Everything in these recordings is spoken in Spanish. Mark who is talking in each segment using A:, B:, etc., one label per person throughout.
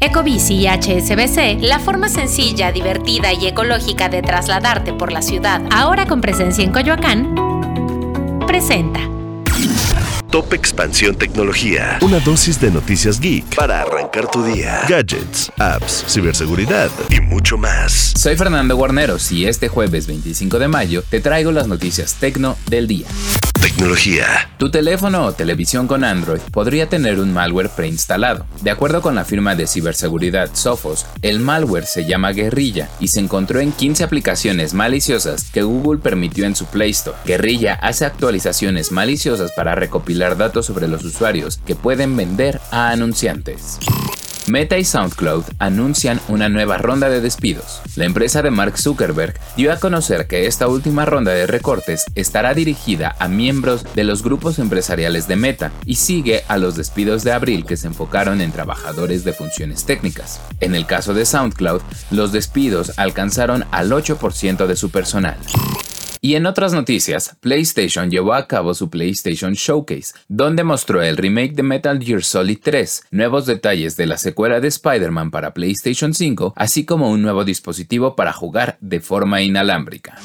A: Ecobici y HSBC, la forma sencilla, divertida y ecológica de trasladarte por la ciudad, ahora con presencia en Coyoacán, presenta.
B: Top Expansión Tecnología. Una dosis de noticias geek para arrancar tu día. Gadgets, apps, ciberseguridad y mucho más.
C: Soy Fernando Guarneros y este jueves 25 de mayo te traigo las noticias tecno del día.
B: Tecnología.
C: Tu teléfono o televisión con Android podría tener un malware preinstalado. De acuerdo con la firma de ciberseguridad Sophos, el malware se llama Guerrilla y se encontró en 15 aplicaciones maliciosas que Google permitió en su Play Store. Guerrilla hace actualizaciones maliciosas para recopilar datos sobre los usuarios que pueden vender a anunciantes. Meta y SoundCloud anuncian una nueva ronda de despidos. La empresa de Mark Zuckerberg dio a conocer que esta última ronda de recortes estará dirigida a miembros de los grupos empresariales de Meta y sigue a los despidos de abril que se enfocaron en trabajadores de funciones técnicas. En el caso de SoundCloud, los despidos alcanzaron al 8% de su personal. Y en otras noticias, PlayStation llevó a cabo su PlayStation Showcase, donde mostró el remake de Metal Gear Solid 3, nuevos detalles de la secuela de Spider-Man para PlayStation 5, así como un nuevo dispositivo para jugar de forma inalámbrica.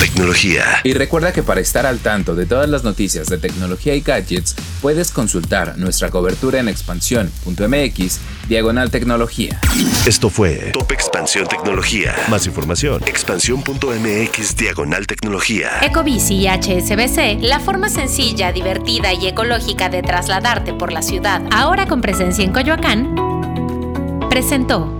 B: Tecnología.
C: Y recuerda que para estar al tanto de todas las noticias de tecnología y gadgets, puedes consultar nuestra cobertura en expansión.mx, diagonal tecnología.
B: Esto fue Top Expansión Tecnología. Más información, expansión.mx, diagonal tecnología.
A: Ecobici y HSBC, la forma sencilla, divertida y ecológica de trasladarte por la ciudad, ahora con presencia en Coyoacán, presentó.